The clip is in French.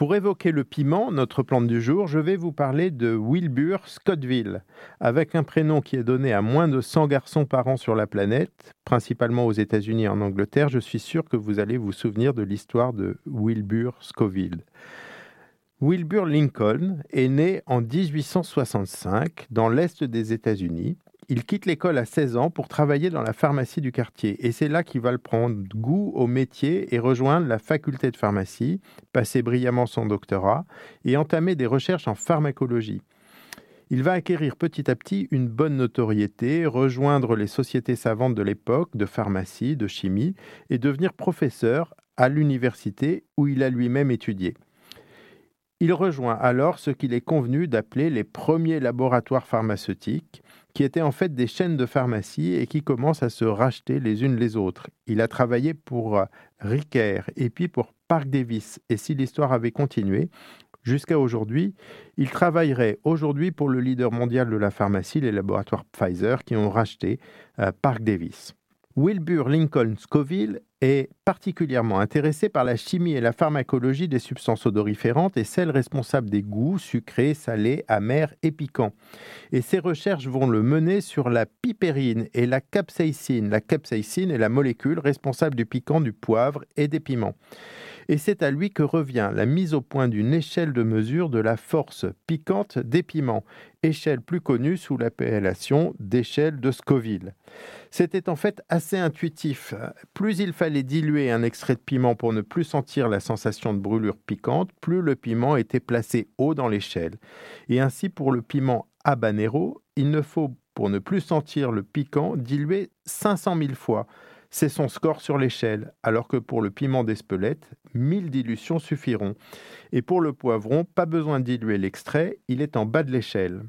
Pour évoquer le piment, notre plante du jour, je vais vous parler de Wilbur Scottville. Avec un prénom qui est donné à moins de 100 garçons par an sur la planète, principalement aux États-Unis et en Angleterre, je suis sûr que vous allez vous souvenir de l'histoire de Wilbur Scoville. Wilbur Lincoln est né en 1865 dans l'Est des États-Unis il quitte l'école à 16 ans pour travailler dans la pharmacie du quartier. Et c'est là qu'il va prendre goût au métier et rejoindre la faculté de pharmacie, passer brillamment son doctorat et entamer des recherches en pharmacologie. Il va acquérir petit à petit une bonne notoriété, rejoindre les sociétés savantes de l'époque de pharmacie, de chimie et devenir professeur à l'université où il a lui-même étudié. Il rejoint alors ce qu'il est convenu d'appeler les premiers laboratoires pharmaceutiques, qui étaient en fait des chaînes de pharmacie et qui commencent à se racheter les unes les autres. Il a travaillé pour euh, Ricker et puis pour Park Davis. Et si l'histoire avait continué, jusqu'à aujourd'hui, il travaillerait aujourd'hui pour le leader mondial de la pharmacie, les laboratoires Pfizer, qui ont racheté euh, Park Davis. Wilbur Lincoln Scoville est particulièrement intéressé par la chimie et la pharmacologie des substances odoriférantes et celles responsables des goûts sucrés, salés, amers et piquants. Et ses recherches vont le mener sur la pipérine et la capsaïcine. La capsaïcine est la molécule responsable du piquant du poivre et des piments. Et c'est à lui que revient la mise au point d'une échelle de mesure de la force piquante des piments, échelle plus connue sous l'appellation d'échelle de Scoville. C'était en fait assez intuitif. Plus il fallait diluer un extrait de piment pour ne plus sentir la sensation de brûlure piquante, plus le piment était placé haut dans l'échelle. Et ainsi pour le piment habanero, il ne faut, pour ne plus sentir le piquant, diluer 500 000 fois c'est son score sur l'échelle, alors que pour le piment d'Espelette, 1000 dilutions suffiront. Et pour le poivron, pas besoin de diluer l'extrait, il est en bas de l'échelle.